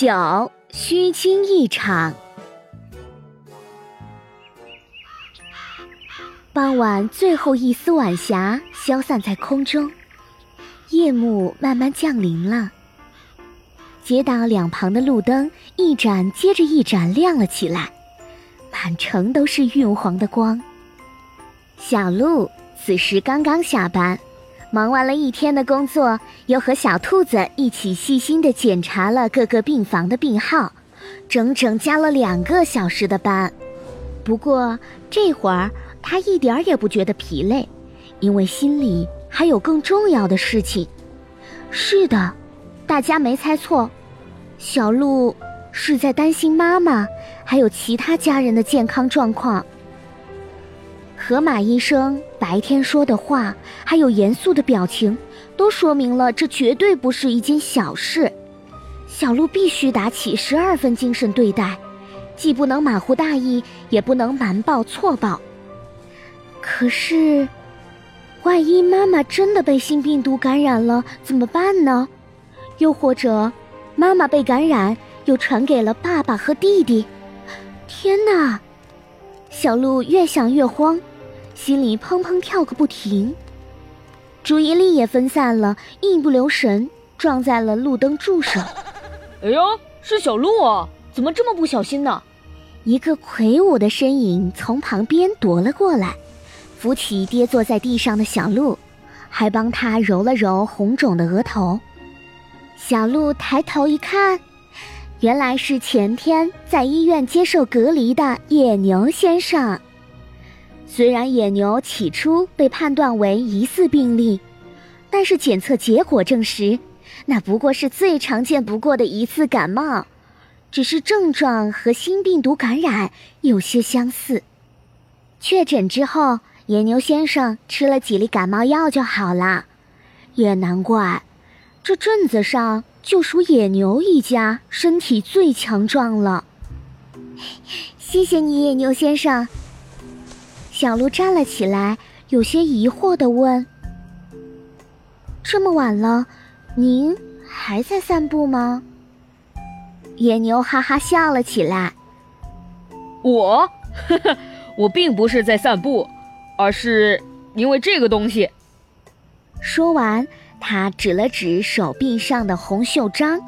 九虚惊一场。傍晚，最后一丝晚霞消散在空中，夜幕慢慢降临了。街道两旁的路灯一盏接着一盏亮了起来，满城都是晕黄的光。小鹿此时刚刚下班，忙完了一天的工作，又和小兔子一起细心的检查了各个病房的病号，整整加了两个小时的班。不过这会儿他一点儿也不觉得疲累，因为心里还有更重要的事情。是的，大家没猜错。小鹿是在担心妈妈，还有其他家人的健康状况。河马医生白天说的话，还有严肃的表情，都说明了这绝对不是一件小事。小鹿必须打起十二分精神对待，既不能马虎大意，也不能瞒报错报。可是，万一妈妈真的被新病毒感染了，怎么办呢？又或者……妈妈被感染，又传给了爸爸和弟弟。天哪！小鹿越想越慌，心里砰砰跳个不停，注意力也分散了，一不留神撞在了路灯柱上。哎呦，是小鹿啊！怎么这么不小心呢？一个魁梧的身影从旁边夺了过来，扶起跌坐在地上的小鹿，还帮他揉了揉红肿的额头。小鹿抬头一看，原来是前天在医院接受隔离的野牛先生。虽然野牛起初被判断为疑似病例，但是检测结果证实，那不过是最常见不过的一次感冒，只是症状和新病毒感染有些相似。确诊之后，野牛先生吃了几粒感冒药就好了，也难怪。这镇子上就属野牛一家身体最强壮了。谢谢你，野牛先生。小鹿站了起来，有些疑惑的问：“这么晚了，您还在散步吗？”野牛哈哈笑了起来：“我，呵呵，我并不是在散步，而是因为这个东西。”说完。他指了指手臂上的红袖章，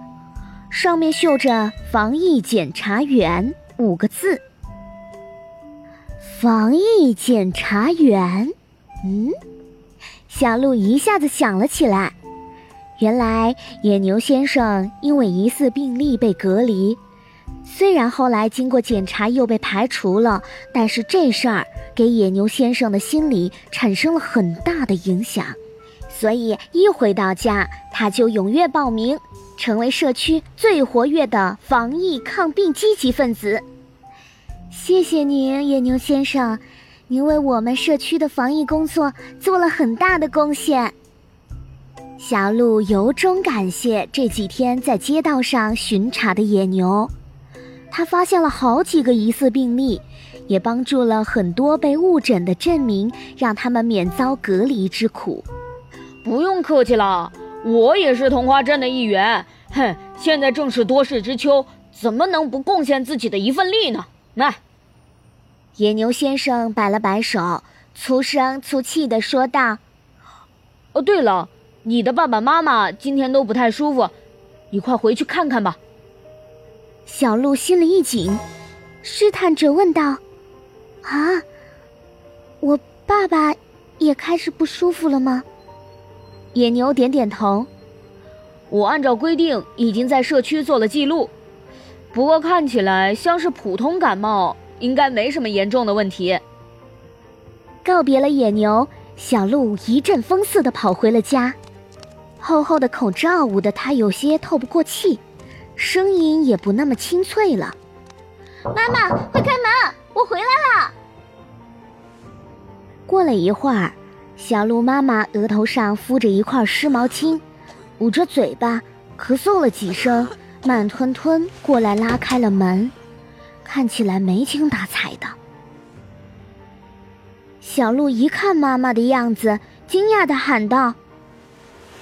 上面绣着“防疫检查员”五个字。防疫检查员，嗯，小鹿一下子想了起来。原来野牛先生因为疑似病例被隔离，虽然后来经过检查又被排除了，但是这事儿给野牛先生的心理产生了很大的影响。所以一回到家，他就踊跃报名，成为社区最活跃的防疫抗病积极分子。谢谢您，野牛先生，您为我们社区的防疫工作做了很大的贡献。小鹿由衷感谢这几天在街道上巡查的野牛，他发现了好几个疑似病例，也帮助了很多被误诊的镇民，让他们免遭隔离之苦。不用客气了，我也是童话镇的一员。哼，现在正是多事之秋，怎么能不贡献自己的一份力呢？来，野牛先生摆了摆手，粗声粗气地说道：“哦，对了，你的爸爸妈妈今天都不太舒服，你快回去看看吧。”小鹿心里一紧，试探着问道：“啊，我爸爸也开始不舒服了吗？”野牛点点头，我按照规定已经在社区做了记录，不过看起来像是普通感冒，应该没什么严重的问题。告别了野牛，小鹿一阵风似的跑回了家，厚厚的口罩捂得他有些透不过气，声音也不那么清脆了。妈妈，快开门，我回来了。过了一会儿。小鹿妈妈额头上敷着一块湿毛巾，捂着嘴巴咳嗽了几声，慢吞吞过来拉开了门，看起来没精打采的。小鹿一看妈妈的样子，惊讶的喊道：“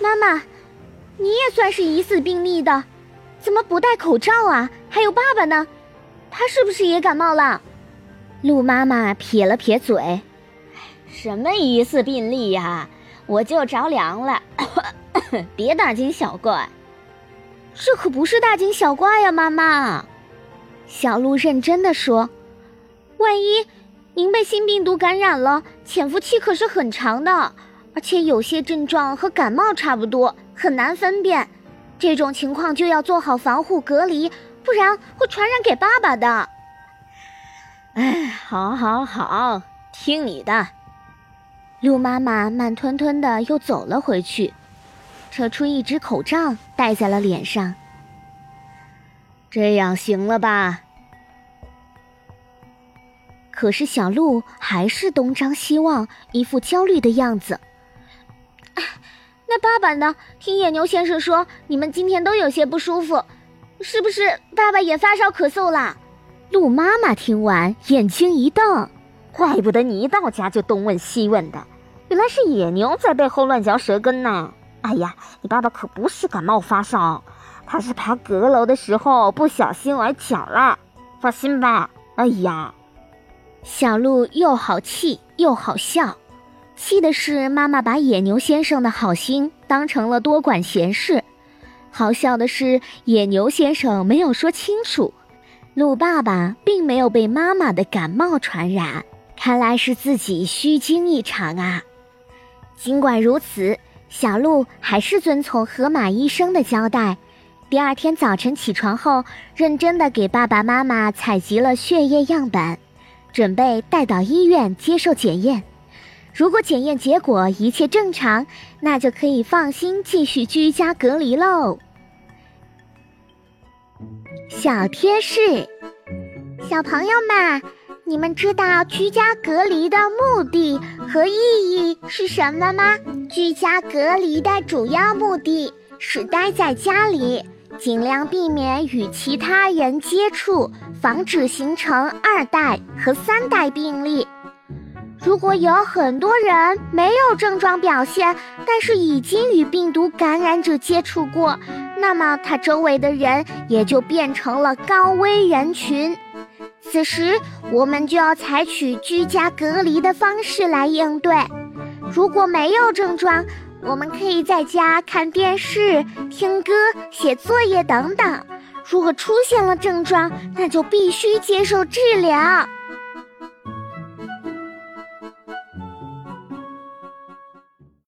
妈妈，你也算是疑似病例的，怎么不戴口罩啊？还有爸爸呢，他是不是也感冒了？鹿妈妈撇了撇嘴：“什么疑似病例呀？我就着凉了，别大惊小怪。这可不是大惊小怪呀，妈妈。”小鹿认真的说：“万一您被新病毒感染了，潜伏期可是很长的，而且有些症状和感冒差不多，很难分辨。这种情况就要做好防护隔离，不然会传染给爸爸的。”哎，好，好，好，听你的。鹿妈妈慢吞吞的又走了回去，扯出一只口罩戴在了脸上。这样行了吧？可是小鹿还是东张西望，一副焦虑的样子。那爸爸呢？听野牛先生说，你们今天都有些不舒服，是不是？爸爸也发烧咳嗽了？鹿妈妈听完，眼睛一瞪，怪不得你一到家就东问西问的，原来是野牛在背后乱嚼舌根呢。哎呀，你爸爸可不是感冒发烧，他是爬阁楼的时候不小心崴脚了。放心吧。哎呀，小鹿又好气又好笑，气的是妈妈把野牛先生的好心当成了多管闲事，好笑的是野牛先生没有说清楚。鹿爸爸并没有被妈妈的感冒传染，看来是自己虚惊一场啊。尽管如此，小鹿还是遵从河马医生的交代，第二天早晨起床后，认真的给爸爸妈妈采集了血液样本，准备带到医院接受检验。如果检验结果一切正常，那就可以放心继续居家隔离喽。小贴士，小朋友们，你们知道居家隔离的目的和意义是什么吗？居家隔离的主要目的是待在家里，尽量避免与其他人接触，防止形成二代和三代病例。如果有很多人没有症状表现，但是已经与病毒感染者接触过，那么他周围的人也就变成了高危人群。此时，我们就要采取居家隔离的方式来应对。如果没有症状，我们可以在家看电视、听歌、写作业等等；如果出现了症状，那就必须接受治疗。